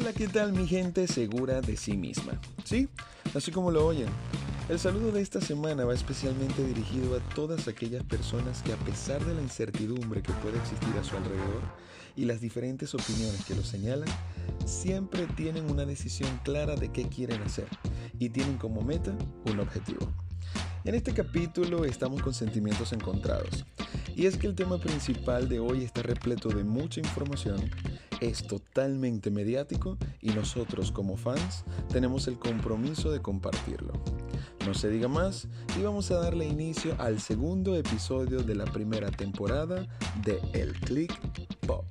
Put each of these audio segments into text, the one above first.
Hola, ¿qué tal mi gente segura de sí misma? Sí, así como lo oyen. El saludo de esta semana va especialmente dirigido a todas aquellas personas que a pesar de la incertidumbre que puede existir a su alrededor y las diferentes opiniones que lo señalan, siempre tienen una decisión clara de qué quieren hacer y tienen como meta un objetivo. En este capítulo estamos con sentimientos encontrados, y es que el tema principal de hoy está repleto de mucha información, es totalmente mediático y nosotros como fans tenemos el compromiso de compartirlo. No se diga más y vamos a darle inicio al segundo episodio de la primera temporada de El Click Pop.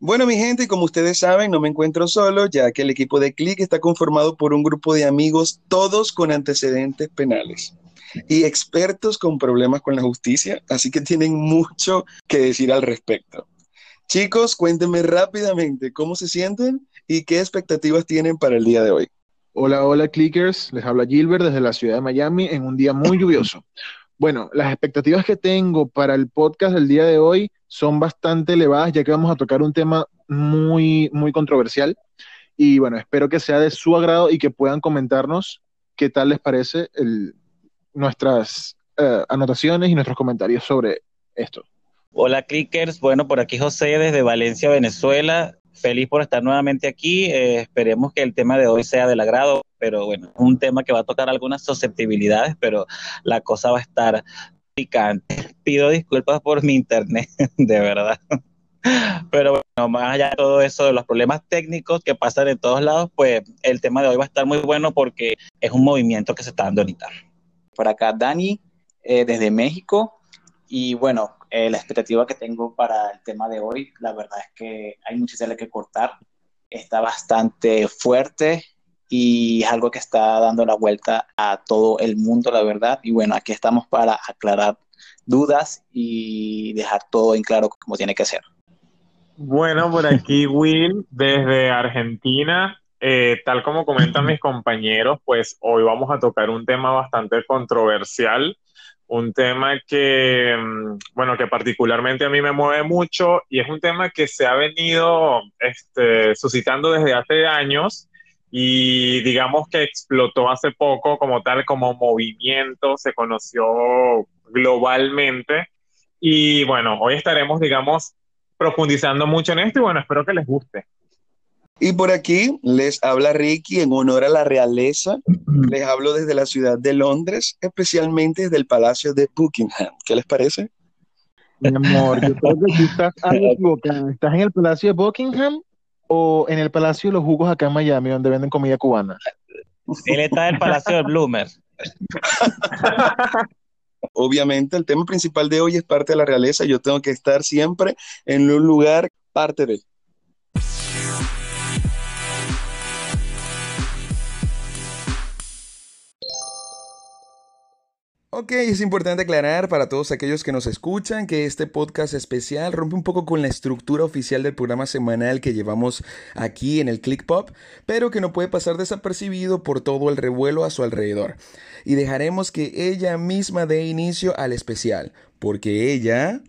Bueno, mi gente, como ustedes saben, no me encuentro solo, ya que el equipo de Click está conformado por un grupo de amigos, todos con antecedentes penales y expertos con problemas con la justicia, así que tienen mucho que decir al respecto. Chicos, cuéntenme rápidamente cómo se sienten y qué expectativas tienen para el día de hoy. Hola, hola, Clickers. Les habla Gilbert desde la ciudad de Miami en un día muy lluvioso. Bueno, las expectativas que tengo para el podcast del día de hoy son bastante elevadas, ya que vamos a tocar un tema muy, muy controversial. Y bueno, espero que sea de su agrado y que puedan comentarnos qué tal les parece nuestras eh, anotaciones y nuestros comentarios sobre esto. Hola, clickers. Bueno, por aquí José desde Valencia, Venezuela. Feliz por estar nuevamente aquí. Eh, esperemos que el tema de hoy sea del agrado, pero bueno, es un tema que va a tocar algunas susceptibilidades, pero la cosa va a estar picante. Pido disculpas por mi internet, de verdad. Pero bueno, más allá de todo eso, de los problemas técnicos que pasan en todos lados, pues el tema de hoy va a estar muy bueno porque es un movimiento que se está dando ahorita. Por acá, Dani, eh, desde México. Y bueno, eh, la expectativa que tengo para el tema de hoy, la verdad es que hay mucha tela que cortar. Está bastante fuerte y es algo que está dando la vuelta a todo el mundo, la verdad. Y bueno, aquí estamos para aclarar dudas y dejar todo en claro como tiene que ser. Bueno, por aquí Will, desde Argentina. Eh, tal como comentan mis compañeros, pues hoy vamos a tocar un tema bastante controversial, un tema que, mm, bueno, que particularmente a mí me mueve mucho y es un tema que se ha venido este, suscitando desde hace años y digamos que explotó hace poco como tal, como movimiento, se conoció globalmente. Y bueno, hoy estaremos, digamos, profundizando mucho en esto y bueno, espero que les guste. Y por aquí les habla Ricky en honor a la realeza. Les hablo desde la ciudad de Londres, especialmente desde el Palacio de Buckingham. ¿Qué les parece? Mi amor, yo creo que tú estás equivocado. ¿Estás en el Palacio de Buckingham o en el Palacio de los Jugos acá en Miami, donde venden comida cubana? Él está en el Palacio de Bloomer. Obviamente, el tema principal de hoy es parte de la realeza. Yo tengo que estar siempre en un lugar parte de. Ok, es importante aclarar para todos aquellos que nos escuchan que este podcast especial rompe un poco con la estructura oficial del programa semanal que llevamos aquí en el Click Pop, pero que no puede pasar desapercibido por todo el revuelo a su alrededor. Y dejaremos que ella misma dé inicio al especial, porque ella...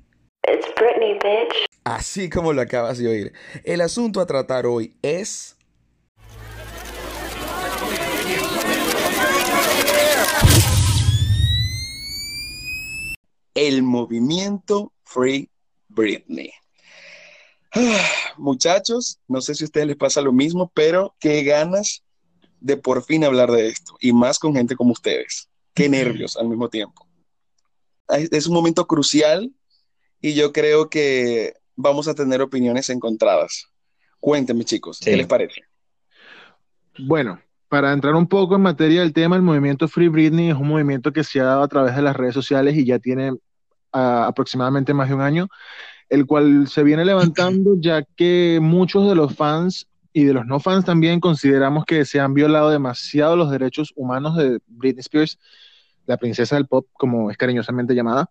It's Britney, bitch. Así como lo acabas de oír. El asunto a tratar hoy es... el movimiento Free Britney. muchachos, no sé si a ustedes les pasa lo mismo, pero qué ganas de por fin hablar de esto y más con gente como ustedes. Qué nervios al mismo tiempo. Es un momento crucial y yo creo que vamos a tener opiniones encontradas. Cuéntenme, chicos, ¿qué les parece? Bueno, para entrar un poco en materia del tema, el movimiento Free Britney es un movimiento que se ha dado a través de las redes sociales y ya tiene aproximadamente más de un año, el cual se viene levantando ya que muchos de los fans y de los no fans también consideramos que se han violado demasiado los derechos humanos de Britney Spears, la princesa del pop, como es cariñosamente llamada.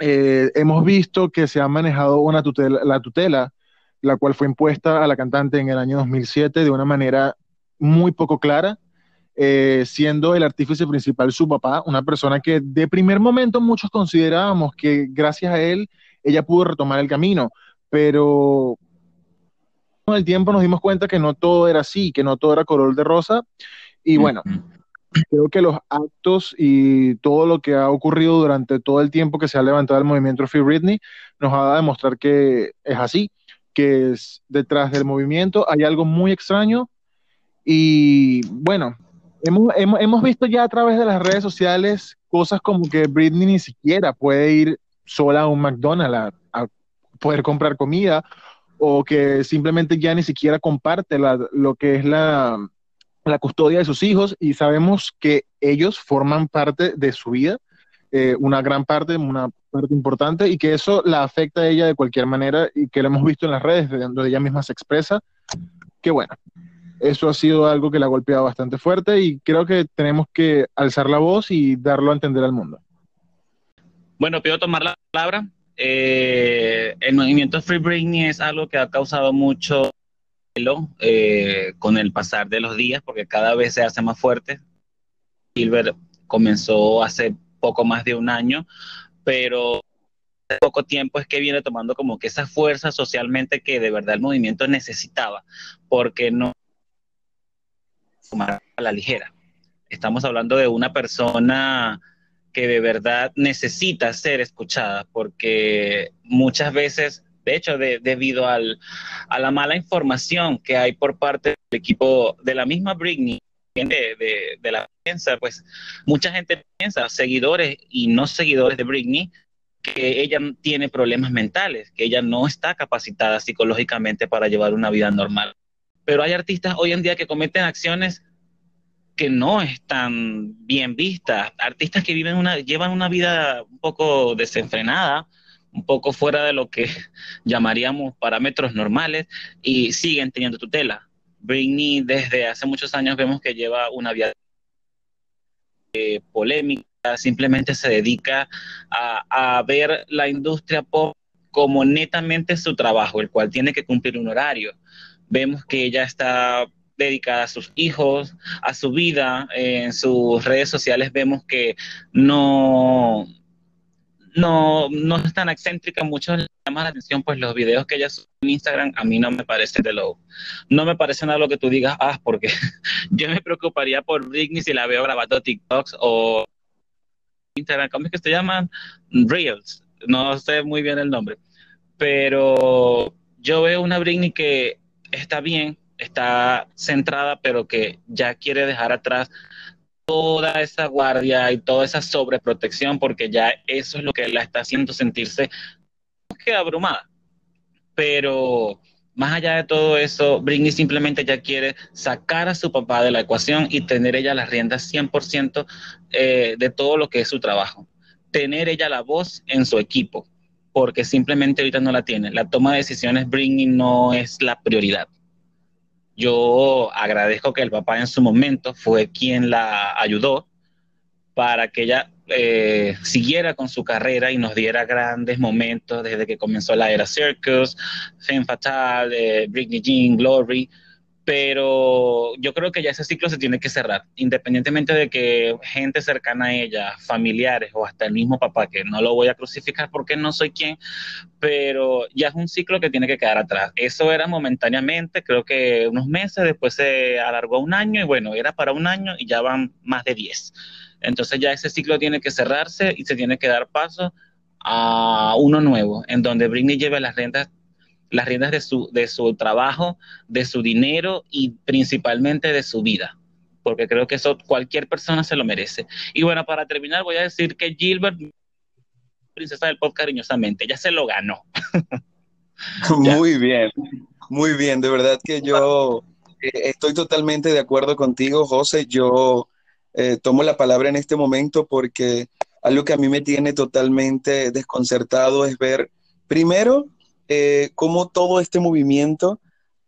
Eh, hemos visto que se ha manejado una tutela, la tutela, la cual fue impuesta a la cantante en el año 2007 de una manera muy poco clara eh, siendo el artífice principal su papá, una persona que de primer momento muchos considerábamos que gracias a él ella pudo retomar el camino, pero con el tiempo nos dimos cuenta que no todo era así, que no todo era color de rosa, y bueno, creo que los actos y todo lo que ha ocurrido durante todo el tiempo que se ha levantado el movimiento Free Britney nos ha dado a demostrar que es así, que es, detrás del movimiento. Hay algo muy extraño y bueno, hemos, hemos, visto ya a través de las redes sociales cosas como que Britney ni siquiera puede ir sola a un McDonald's a, poder comprar comida o que simplemente ya ni siquiera comparte lo que es la, la custodia de sus hijos y sabemos que ellos forman parte de su vida, eh, una gran parte, una parte importante y que eso la afecta a ella de cualquier manera y que lo hemos visto en las redes donde ella misma se expresa, que bueno, eso ha sido algo que la ha golpeado bastante fuerte y creo que tenemos que alzar la voz y darlo a entender al mundo. Bueno, pido tomar la palabra. Eh, el movimiento Free Britney es algo que ha causado mucho eh, con el pasar de los días, porque cada vez se hace más fuerte. Silver comenzó hace poco más de un año, pero hace poco tiempo es que viene tomando como que esa fuerza socialmente que de verdad el movimiento necesitaba, porque no tomar a la ligera. Estamos hablando de una persona que de verdad necesita ser escuchada, porque muchas veces de hecho, debido a la mala información que hay por parte del equipo de la misma Britney, de, la prensa, pues mucha gente piensa, seguidores y no seguidores de Britney, que ella tiene problemas mentales, que ella no está capacitada psicológicamente para llevar una vida normal. Pero hay artistas hoy en día que cometen acciones que no están bien vistas, artistas que viven una, llevan una vida un poco desenfrenada, un poco fuera de lo que llamaríamos parámetros normales y siguen teniendo tutela. Britney desde hace muchos años vemos que lleva una vida eh, polémica, simplemente se dedica a, a ver la industria pop como netamente su trabajo, el cual tiene que cumplir un horario. Vemos que ella está dedicada a sus hijos, a su vida. En sus redes sociales vemos que no, no, no es tan excéntrica, mucho le llama la atención, pues los videos que ella sube en Instagram a mí no me parecen de lo, no me parecen algo que tú digas, ah, porque yo me preocuparía por Britney si la veo grabando TikToks o Instagram, ¿cómo es que se llaman? Reels, no sé muy bien el nombre, pero yo veo una Britney que está bien, está centrada, pero que ya quiere dejar atrás toda esa guardia y toda esa sobreprotección, porque ya eso es lo que la está haciendo sentirse abrumada. Pero más allá de todo eso, Britney simplemente ya quiere sacar a su papá de la ecuación y tener ella las riendas 100% eh, de todo lo que es su trabajo. Tener ella la voz en su equipo, porque simplemente ahorita no la tiene. La toma de decisiones Britney no es la prioridad. Yo agradezco que el papá en su momento fue quien la ayudó para que ella eh, siguiera con su carrera y nos diera grandes momentos desde que comenzó la era Circus, Femme Fatale, eh, Britney Jean, Glory, pero yo creo que ya ese ciclo se tiene que cerrar, independientemente de que gente cercana a ella, familiares o hasta el mismo papá, que no lo voy a crucificar porque no soy quien, pero ya es un ciclo que tiene que quedar atrás. Eso era momentáneamente, creo que unos meses, después se alargó un año y bueno, era para un año y ya van más de 10. Entonces ya ese ciclo tiene que cerrarse y se tiene que dar paso a uno nuevo, en donde Britney lleve las rentas las riendas de su, de su trabajo, de su dinero y principalmente de su vida, porque creo que eso cualquier persona se lo merece. Y bueno, para terminar voy a decir que Gilbert, princesa del pop cariñosamente, ya se lo ganó. muy bien, muy bien, de verdad que yo eh, estoy totalmente de acuerdo contigo, José, yo eh, tomo la palabra en este momento porque algo que a mí me tiene totalmente desconcertado es ver, primero, eh, cómo todo este movimiento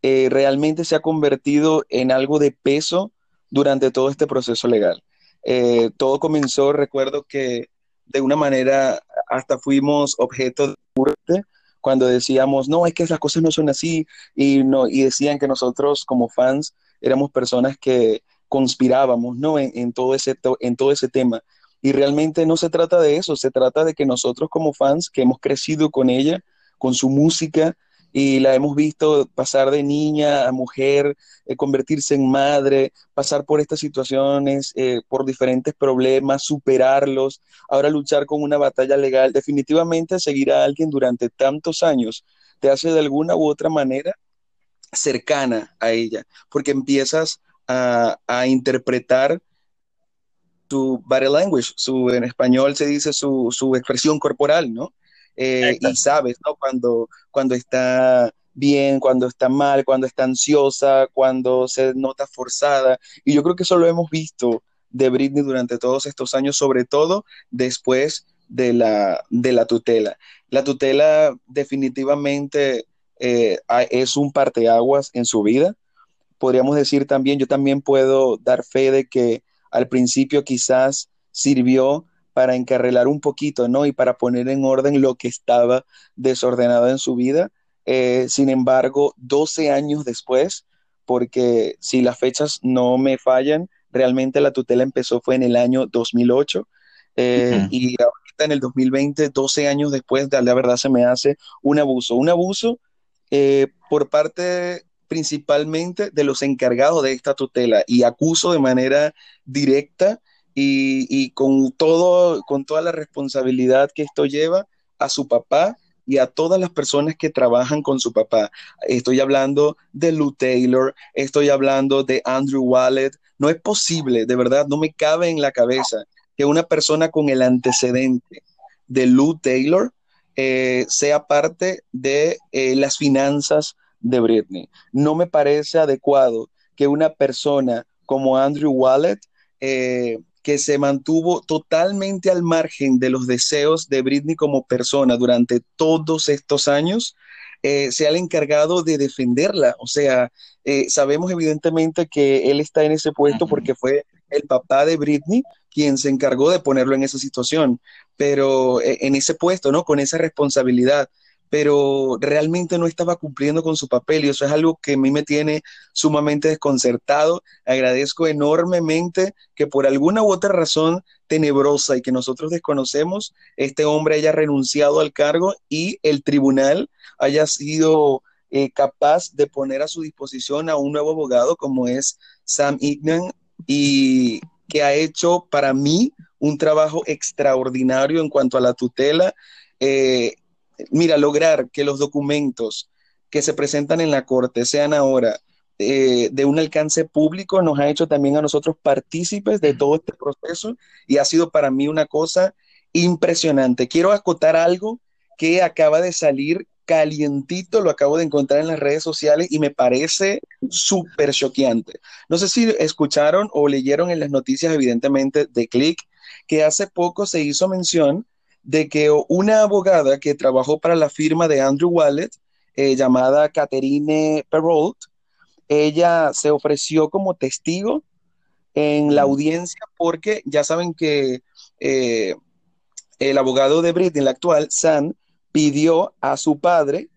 eh, realmente se ha convertido en algo de peso durante todo este proceso legal. Eh, todo comenzó, recuerdo que de una manera hasta fuimos objeto de muerte cuando decíamos, no, es que esas cosas no son así, y, no, y decían que nosotros como fans éramos personas que conspirábamos, ¿no? En, todo ese, en todo ese tema. Y realmente no se trata de eso, se trata de que nosotros como fans que hemos crecido con ella, con su música, y la hemos visto pasar de niña a mujer, eh, convertirse en madre, pasar por estas situaciones, eh, por diferentes problemas, superarlos, ahora luchar con una batalla legal. Definitivamente seguir a alguien durante tantos años te hace de alguna u otra manera cercana a ella, porque empiezas a, interpretar su body language, su, en español se dice su, su expresión corporal, ¿no? Eh, y sabes, ¿no? Cuando, cuando está bien, cuando está mal, cuando está ansiosa, cuando se nota forzada. Y yo creo que eso lo hemos visto de Britney durante todos estos años, sobre todo después de la, de la tutela. La tutela definitivamente eh, es un parteaguas en su vida. Podríamos decir también, yo también puedo dar fe de que al principio quizás sirvió para encarrelar un poquito, ¿no? Y para poner en orden lo que estaba desordenado en su vida. Eh, sin embargo, 12 años después, porque si las fechas no me fallan, realmente la tutela empezó fue en el año 2008 eh, y ahorita en el 2020, 12 años después, la verdad se me hace un abuso, un abuso eh, por parte principalmente de los encargados de esta tutela y acuso de manera directa y, con, todo, con toda la responsabilidad que esto lleva a su papá y a todas las personas que trabajan con su papá. Estoy hablando de Lou Taylor, estoy hablando de Andrew Wallet. No es posible, de verdad, no me cabe en la cabeza que una persona con el antecedente de Lou Taylor eh, sea parte de eh, las finanzas de Britney. No me parece adecuado que una persona como Andrew Wallet eh, que se mantuvo totalmente al margen de los deseos de Britney como persona durante todos estos años, eh, sea el encargado de defenderla. O sea, eh, sabemos evidentemente que él está en ese puesto porque fue el papá de Britney quien se encargó de ponerlo en esa situación, pero eh, en ese puesto, ¿no? Con esa responsabilidad pero realmente no estaba cumpliendo con su papel y eso es algo que a mí me tiene sumamente desconcertado. Agradezco enormemente que por alguna u otra razón tenebrosa y que nosotros desconocemos, este hombre haya renunciado al cargo y el tribunal haya sido eh, capaz de poner a su disposición a un nuevo abogado como es Sam Ignan y que ha hecho para mí un trabajo extraordinario en cuanto a la tutela. Eh, mira, lograr que los documentos que se presentan en la Corte sean ahora eh, de un alcance público nos ha hecho también a nosotros partícipes de todo este proceso y ha sido para mí una cosa impresionante. Quiero acotar algo que acaba de salir calientito, lo acabo de encontrar en las redes sociales y me parece súper choqueante. No sé si escucharon o leyeron en las noticias, evidentemente, de Click, que hace poco se hizo mención de que una abogada que trabajó para la firma de Andrew Wallet, eh, llamada Catherine Perrault, ella se ofreció como testigo en la audiencia porque ya saben que eh, el abogado de Britney, el actual, Sam, pidió a su padre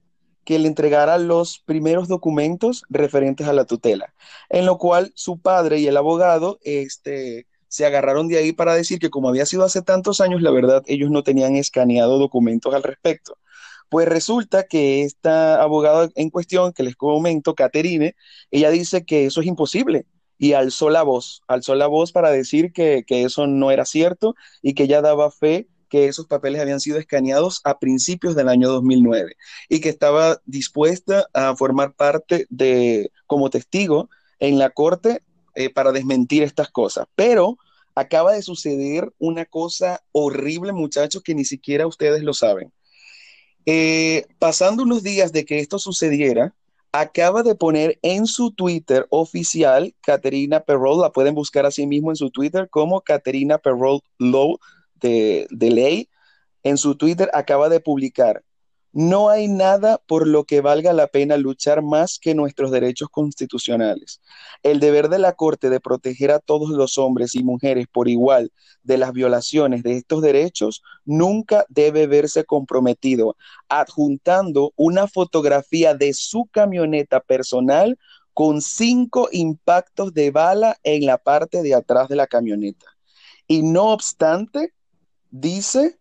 que le entregara los primeros documentos referentes a la tutela, en lo cual su padre y el abogado este, se agarraron de ahí para decir que como había sido hace tantos años, la verdad, ellos no tenían escaneado documentos al respecto. Pues resulta que esta abogada en cuestión, que les comento, Caterine, ella dice que eso es imposible y alzó la voz, alzó la voz para decir que, que eso no era cierto y que ella daba fe que esos papeles habían sido escaneados a principios del año 2009 y que estaba dispuesta a formar parte de, como testigo en la corte eh, para desmentir estas cosas. Pero acaba de suceder una cosa horrible, muchachos, que ni siquiera ustedes lo saben. Eh, pasando unos días de que esto sucediera, acaba de poner en su Twitter oficial Caterina Perrol, la pueden buscar así mismo en su Twitter como Caterina Perrol Low de, de Ley. En su Twitter acaba de publicar no hay nada por lo que valga la pena luchar más que nuestros derechos constitucionales. El deber de la Corte de proteger a todos los hombres y mujeres por igual de las violaciones de estos derechos nunca debe verse comprometido, adjuntando una fotografía de su camioneta personal con cinco impactos de bala en la parte de atrás de la camioneta. Y no obstante, dice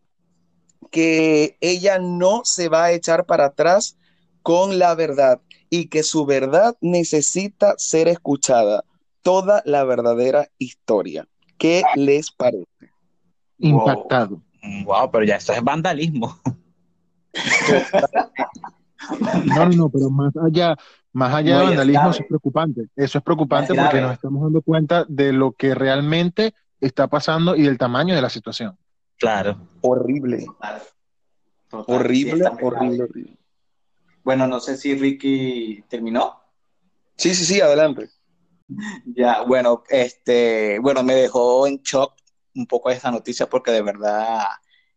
que ella no se va a echar para atrás con la verdad y que su verdad necesita ser escuchada, toda la verdadera historia. ¿Qué les parece? Impactado. Wow, pero ya eso es vandalismo. No, no, pero más allá, más allá de vandalismo, eso es preocupante. Eso es preocupante porque nos estamos dando cuenta de lo que realmente está pasando y del tamaño de la situación. Claro. Horrible. horrible, horrible, horrible. Bueno, no sé si Ricky terminó. Sí, sí, sí, adelante. Ya, bueno, este, bueno, me dejó en shock un poco esta noticia porque de verdad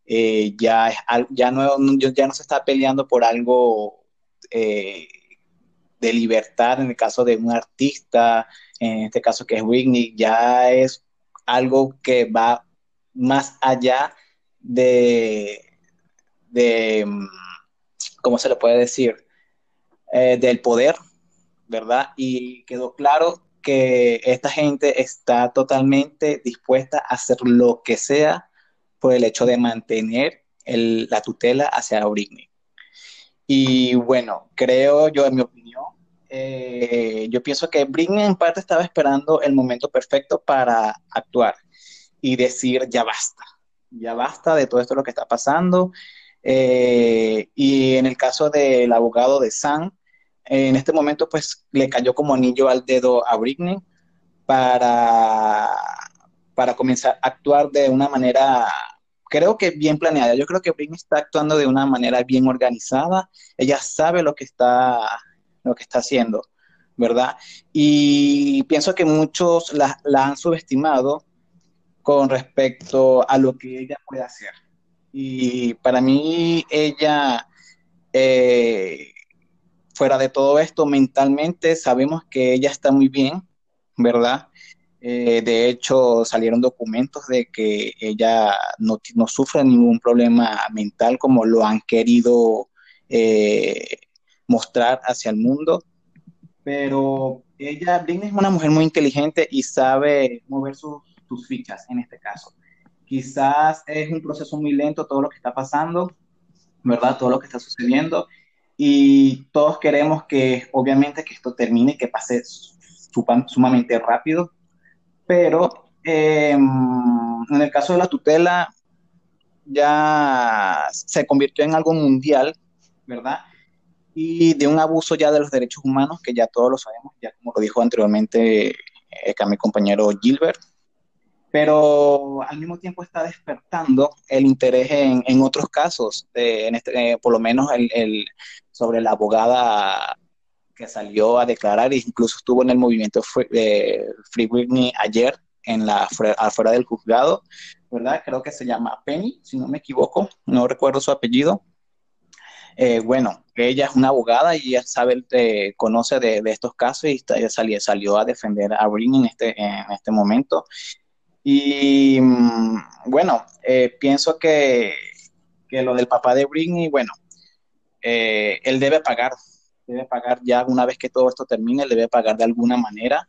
eh, ya, ya, no, ya no se está peleando por algo eh, de libertad en el caso de un artista, en este caso que es Whitney, ya es algo que va más allá de, de mm, ¿cómo se le puede decir? Eh, del poder, ¿verdad? Y quedó claro que esta gente está totalmente dispuesta a hacer lo que sea por el hecho de mantener la tutela hacia Britney. Y bueno, creo yo, en mi opinión, eh, yo pienso que Britney en parte estaba esperando el momento perfecto para actuar y decir, ya basta, ya basta de todo esto lo que está pasando. Eh, y en el caso del abogado de Sam, en este momento pues le cayó como anillo al dedo a Britney para, para comenzar a actuar de una manera creo que bien planeada. Yo creo que Britney está actuando de una manera bien organizada. Ella sabe lo que está, lo que está haciendo, ¿verdad? Y pienso que muchos la, han subestimado con respecto a lo que ella puede hacer. Y para mí, ella, eh, fuera de todo esto, mentalmente sabemos que ella está muy bien, ¿verdad? Eh, de hecho, salieron documentos de que ella no, sufre ningún problema mental como lo han querido eh, mostrar hacia el mundo. Pero ella, Britney es una mujer muy inteligente y sabe mover sus, fichas en este caso. Quizás es un proceso muy lento todo lo que está pasando, ¿verdad? Todo lo que está sucediendo. Y todos queremos que, obviamente, que esto termine que pase sumamente rápido pero em, en el caso de la tutela ya se convirtió en algo mundial, ¿verdad? Y de un abuso ya de los derechos humanos, que ya todos lo sabemos, ya como lo dijo anteriormente eh, mi compañero Gilbert, pero al mismo tiempo está despertando el interés en, otros casos, en este, eh, por lo menos el, sobre la abogada que salió a declarar e incluso estuvo en el movimiento Free, Free Whitney ayer en la afuera del juzgado, ¿verdad? Creo que se llama Penny, si no me equivoco, no recuerdo su apellido. Eh, bueno, ella es una abogada y ella sabe, eh, conoce de, estos casos y ella salió, salió a defender a Britney en este, en este momento. Y mm, bueno, eh, pienso que, que, lo del papá de Britney, bueno, él debe pagar debe pagar ya una vez que todo esto termine, debe pagar de alguna manera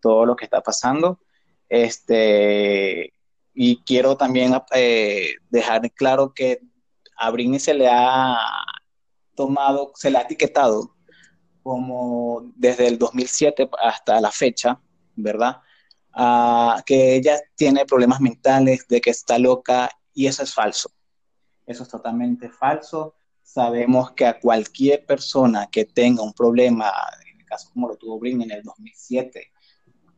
todo lo que está pasando. Este, y quiero también eh, dejar claro que a Britney se le ha tomado, se le ha etiquetado como desde el 2007 hasta la fecha, ¿verdad? Que ella tiene problemas mentales, de que está loca, y eso es falso. Eso es totalmente falso sabemos que a cualquier persona que tenga un problema, en el caso como lo tuvo Brin en el 2007,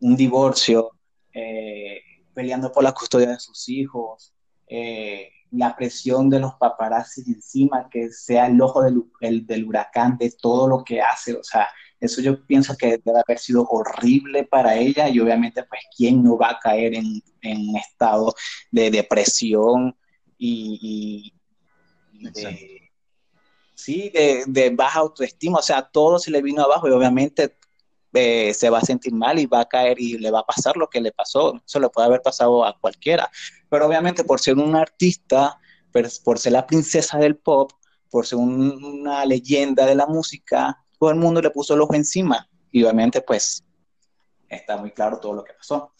un divorcio, eh, peleando por la custodia de sus hijos, eh, la presión de los paparazzi encima, que sea el ojo del, del, huracán de todo lo que hace, o sea, eso yo pienso que debe haber sido horrible para ella y obviamente pues quién no va a caer en, un estado de depresión y, de, sí, de, baja autoestima, o sea, todo se le vino abajo y obviamente eh, se va a sentir mal y va a caer y le va a pasar lo que le pasó, eso le puede haber pasado a cualquiera, pero obviamente por ser un artista, por ser la princesa del pop, por ser una leyenda de la música, todo el mundo le puso el ojo encima, y obviamente pues está muy claro todo lo que pasó.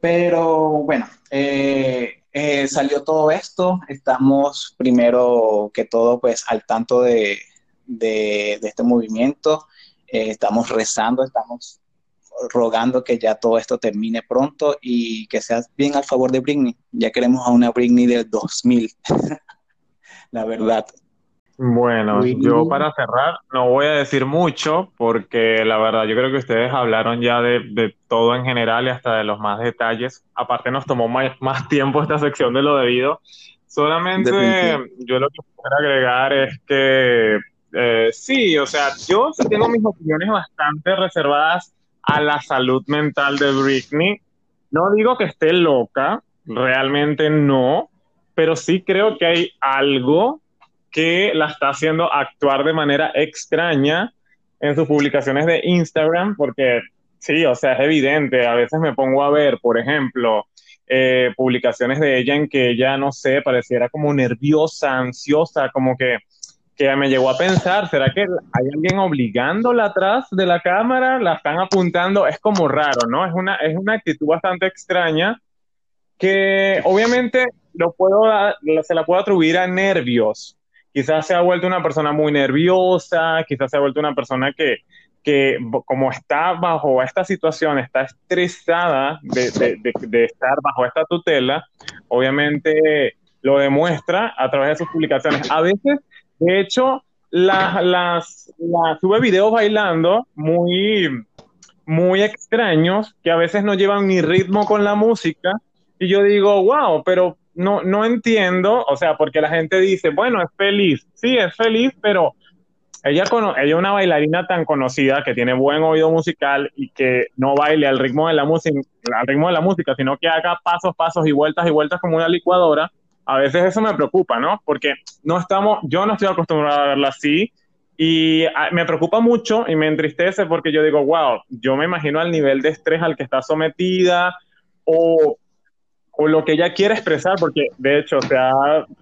Pero bueno, eh, eh, salió todo esto, estamos primero que todo pues al tanto de, de, este movimiento, eh, estamos rezando, estamos rogando que ya todo esto termine pronto y que sea bien al favor de Britney. Ya queremos a una Britney del 2000, la verdad. Bueno, yo para cerrar no voy a decir mucho porque la verdad yo creo que ustedes hablaron ya de, todo en general y hasta de los más detalles. Aparte nos tomó más, tiempo esta sección de lo debido. Solamente yo lo que quiero agregar es que eh, sí, o sea, yo tengo mis opiniones bastante reservadas a la salud mental de Britney. No digo que esté loca, realmente no, pero sí creo que hay algo que la está haciendo actuar de manera extraña en sus publicaciones de Instagram, porque sí, o sea, es evidente, a veces me pongo a ver, por ejemplo, eh, publicaciones de ella en que ella, no sé, pareciera como nerviosa, ansiosa, como que, que me llegó a pensar, ¿será que hay alguien obligándola atrás de la cámara? ¿La están apuntando? Es como raro, ¿no? Es una, es una actitud bastante extraña que obviamente lo puedo, se la puedo atribuir a nervios, quizás se ha vuelto una persona muy nerviosa, quizás se ha vuelto una persona que, que como está bajo esta situación, está estresada de, de, estar bajo esta tutela, obviamente lo demuestra a través de sus publicaciones. A veces, de hecho, las, las, sube videos bailando muy, muy extraños que a veces no llevan ni ritmo con la música. Y yo digo, wow, pero no, no entiendo, o sea, porque la gente dice, bueno, es feliz, sí, es feliz, pero ella, ella es una bailarina tan conocida que tiene buen oído musical y que no baile al ritmo de la música, al ritmo de la música, sino que haga pasos, pasos y vueltas y vueltas como una licuadora. A veces eso me preocupa, ¿no? Porque no estamos, yo no estoy acostumbrado a verla así y ah, me preocupa mucho y me entristece porque yo digo, wow, yo me imagino al nivel de estrés al que está sometida o o lo que ella quiere expresar, porque de hecho se ha,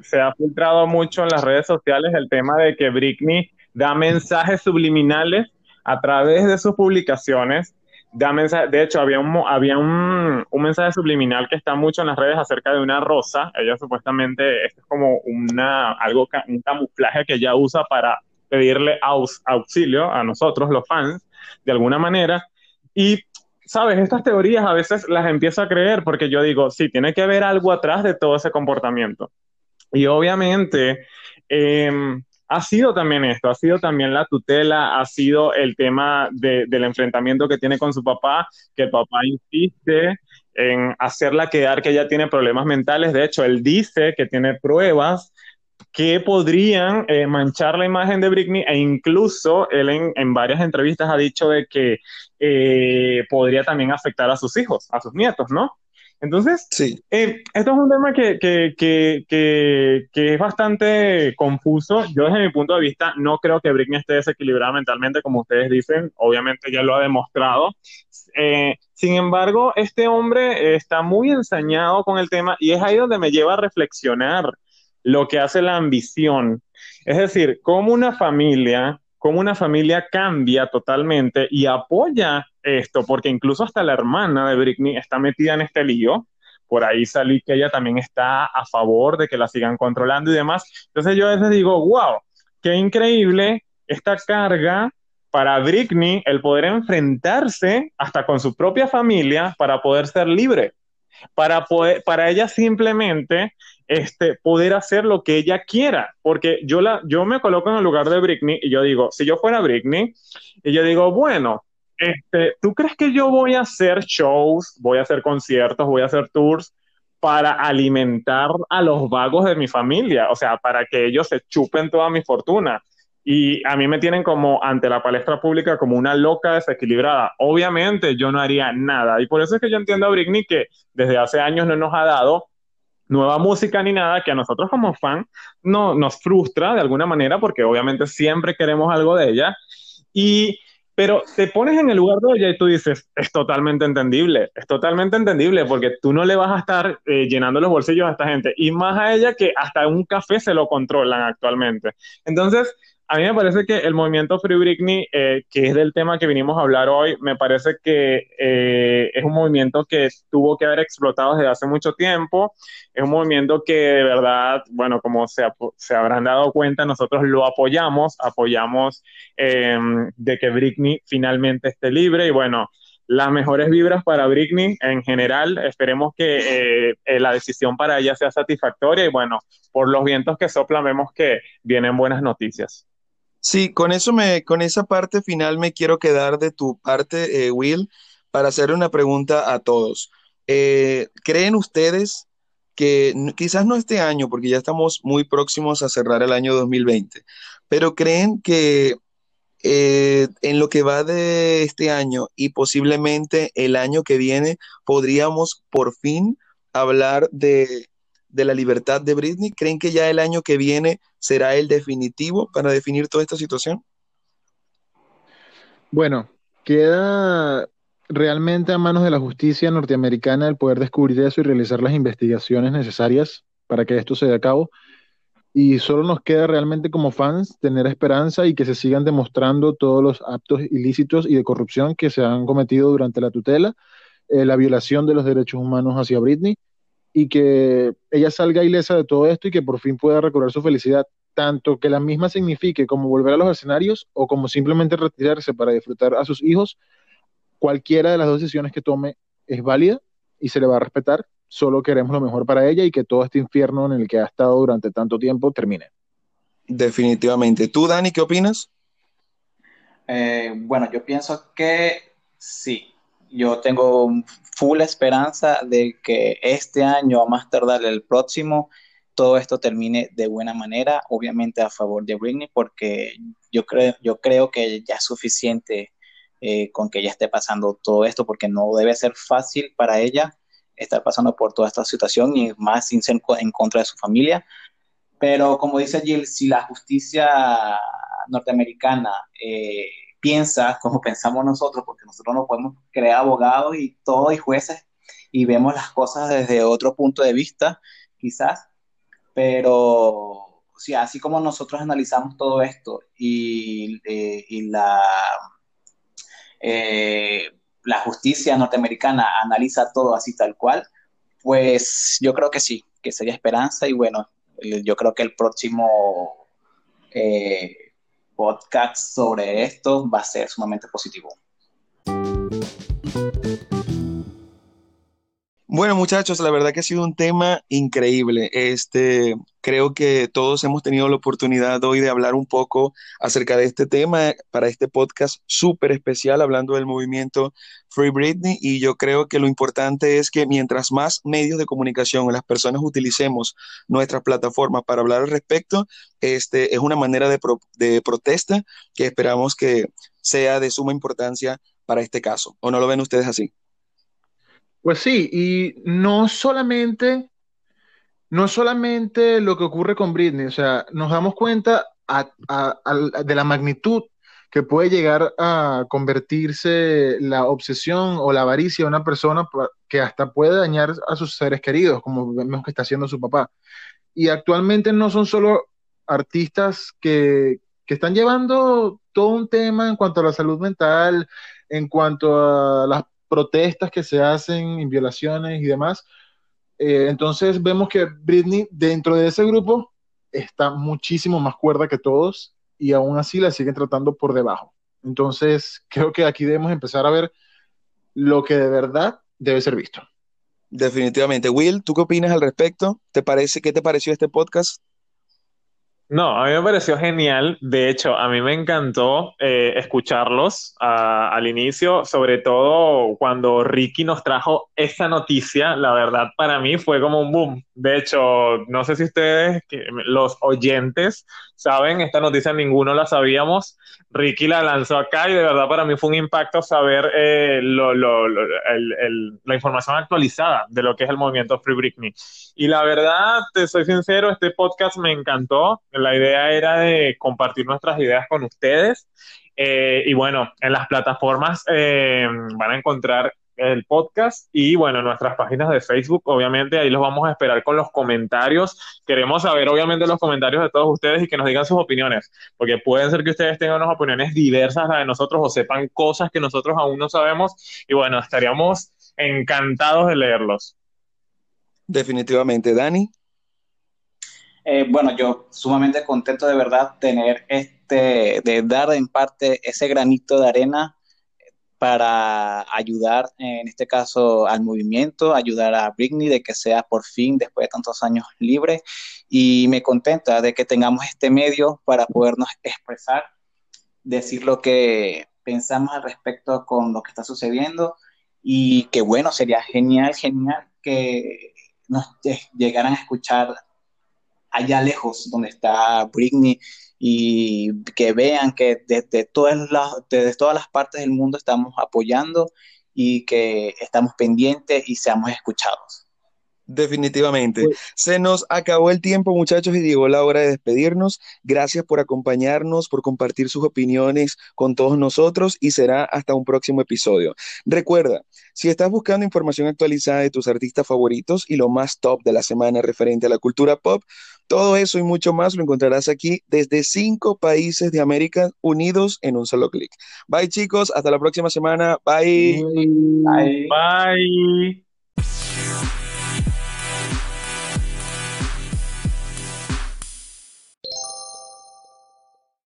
se ha filtrado mucho en las redes sociales el tema de que Britney da mensajes subliminales a través de sus publicaciones. Da mensaje, de hecho, había, un, había un, un, mensaje subliminal que está mucho en las redes acerca de una rosa. Ella supuestamente, esto es como una, algo, un camuflaje que ella usa para pedirle auxilio a nosotros, los fans, de alguna manera. Y sabes, estas teorías a veces las empiezo a creer porque yo digo, sí, tiene que haber algo atrás de todo ese comportamiento. Y obviamente em, ha sido también esto, ha sido también la tutela, ha sido el tema del enfrentamiento que tiene con su papá, que el papá insiste en hacerla quedar que ella tiene problemas mentales. De hecho, él dice que tiene pruebas que podrían eh, manchar la imagen de Britney e incluso él en, varias entrevistas ha dicho de que eh, podría también afectar a sus hijos, a sus nietos, ¿no? Entonces, sí. Eh, esto es un tema que, que, que, que, es bastante confuso. Yo desde mi punto de vista no creo que Britney esté desequilibrada mentalmente, como ustedes dicen. Obviamente ya lo ha demostrado. sin embargo, este hombre está muy ensañado con el tema y es ahí donde me lleva a reflexionar lo que hace la ambición. Es decir, cómo una familia, cómo una familia cambia totalmente y apoya esto, porque incluso hasta la hermana de Britney está metida en este lío. Por ahí salí que ella también está a favor de que la sigan controlando y demás. Entonces yo a veces digo, wow, qué increíble esta carga para Britney el poder enfrentarse hasta con su propia familia para poder ser libre, para, poder, para ella simplemente este, poder hacer lo que ella quiera, porque yo, la, yo me coloco en el lugar de Britney y yo digo, si yo fuera Britney, y yo digo, bueno, este, ¿tú crees que yo voy a hacer shows, voy a hacer conciertos, voy a hacer tours para alimentar a los vagos de mi familia? O sea, para que ellos se chupen toda mi fortuna. Y a mí me tienen como ante la palestra pública como una loca desequilibrada. Obviamente yo no haría nada. Y por eso es que yo entiendo a Britney que desde hace años no nos ha dado nueva música ni nada que a nosotros como fan no, nos frustra de alguna manera porque obviamente siempre queremos algo de ella. Y, pero te pones en el lugar de ella y tú dices, es totalmente entendible, es totalmente entendible porque tú no le vas a estar eh, llenando los bolsillos a esta gente y más a ella que hasta un café se lo controlan actualmente. Entonces, a mí me parece que el movimiento Free Britney, eh, que es del tema que vinimos a hablar hoy, me parece que eh, es un movimiento que tuvo que haber explotado desde hace mucho tiempo. Es un movimiento que de verdad, bueno, como se, se habrán dado cuenta, nosotros lo apoyamos, apoyamos em, de que Britney finalmente esté libre y bueno, las mejores vibras para Britney en general. Esperemos que eh, la decisión para ella sea satisfactoria y bueno, por los vientos que soplan vemos que vienen buenas noticias. Sí, con eso me, con esa parte final me quiero quedar de tu parte, eh, Will, para hacer una pregunta a todos. ¿Creen ustedes que quizás no este año, porque ya estamos muy próximos a cerrar el año 2020, pero creen que eh, en lo que va de este año y posiblemente el año que viene, podríamos por fin hablar de, de, la libertad de Britney? ¿Creen que ya el año que viene será el definitivo para definir toda esta situación? Bueno, queda realmente a manos de la justicia norteamericana el poder descubrir eso y realizar las investigaciones necesarias para que esto se dé a cabo y solo nos queda realmente como fans tener esperanza y que se sigan demostrando todos los actos ilícitos y de corrupción que se han cometido durante la tutela, eh, la violación de los derechos humanos hacia Britney y que ella salga ilesa de todo esto y que por fin pueda recobrar su felicidad, tanto que la misma signifique como volver a los escenarios o como simplemente retirarse para disfrutar a sus hijos, cualquiera de las dos decisiones que tome es válida y se le va a respetar solo queremos lo mejor para ella y que todo este infierno en el que ha estado durante tanto tiempo termine. Definitivamente. ¿Tú, Dani, qué opinas? Eh, bueno, yo pienso que sí. Yo tengo full esperanza de que este año, a más tardar el próximo, todo esto termine de buena manera, obviamente a favor de Britney, porque yo creo, yo creo que ya es suficiente eh, con que ella esté pasando todo esto, porque no debe ser fácil para ella estar pasando por toda esta situación y más sin ser en contra de su familia. Pero como dice Jill, si la justicia norteamericana eh, piensa como pensamos nosotros, porque nosotros no podemos crear abogados y todo y jueces y vemos las cosas desde otro punto de vista, quizás, pero sí, así como nosotros analizamos todo esto y, eh, y la... Eh, la justicia norteamericana analiza todo así tal cual, pues yo creo que sí, que sería esperanza y bueno, yo creo que el próximo eh, podcast sobre esto va a ser sumamente positivo. Bueno, muchachos, la verdad que ha sido un tema increíble. Este, creo que todos hemos tenido la oportunidad hoy de hablar un poco acerca de este tema para este podcast súper especial, hablando del movimiento Free Britney. Y yo creo que lo importante es que mientras más medios de comunicación las personas utilicemos nuestras plataformas para hablar al respecto, este, es una manera de, de protesta que esperamos que sea de suma importancia para este caso. ¿O no lo ven ustedes así? Pues sí, y no solamente, no solamente lo que ocurre con Britney, o sea, nos damos cuenta de la magnitud que puede llegar a convertirse la obsesión o la avaricia de una persona que hasta puede dañar a sus seres queridos, como vemos que está haciendo su papá. Y actualmente no son solo artistas que, que están llevando todo un tema en cuanto a la salud mental, en cuanto a las protestas que se hacen, violaciones y demás. Eh, entonces vemos que Britney dentro de ese grupo está muchísimo más cuerda que todos y aún así la siguen tratando por debajo. Entonces creo que aquí debemos empezar a ver lo que de verdad debe ser visto. Definitivamente. Will, ¿tú qué opinas al respecto? ¿Te parece, ¿Qué te pareció este podcast? No, a mí me pareció genial. De hecho, a mí me encantó eh, escucharlos al inicio, sobre todo cuando Ricky nos trajo esa noticia. La verdad, para mí fue como un boom. De hecho, no sé si ustedes, los oyentes, saben, esta noticia ninguno la sabíamos. Ricky la lanzó acá y de verdad para mí fue un impacto saber eh, la información actualizada de lo que es el movimiento Free Britney. Y la verdad, te soy sincero, este podcast me encantó. La idea era de compartir nuestras ideas con ustedes. Eh, y bueno, en las plataformas eh, van a encontrar el podcast y bueno, nuestras páginas de Facebook, obviamente ahí los vamos a esperar con los comentarios. Queremos saber obviamente los comentarios de todos ustedes y que nos digan sus opiniones, porque pueden ser que ustedes tengan unas opiniones diversas a las de nosotros o sepan cosas que nosotros aún no sabemos y bueno, estaríamos encantados de leerlos. Definitivamente, Dani. Eh, bueno, yo sumamente contento de verdad tener este, de dar en parte ese granito de arena para ayudar, en este caso, al movimiento, ayudar a Britney de que sea por fin, después de tantos años, libre. Y me contenta de que tengamos este medio para podernos expresar, decir lo que pensamos al respecto con lo que está sucediendo. Y que bueno, sería genial, genial que nos llegaran a escuchar allá lejos donde está Britney y que vean que desde todas las, desde todas las partes del mundo estamos apoyando y que estamos pendientes y seamos escuchados. Definitivamente. Pues Se nos acabó el tiempo, muchachos, y llegó la hora de despedirnos. Gracias por acompañarnos, por compartir sus opiniones con todos nosotros y será hasta un próximo episodio. Recuerda, si estás buscando información actualizada de tus artistas favoritos y lo más top de la semana referente a la cultura pop, todo eso y mucho más lo encontrarás aquí desde cinco países de América unidos en un solo clic. Bye chicos, hasta la próxima semana. Bye. Bye. Bye.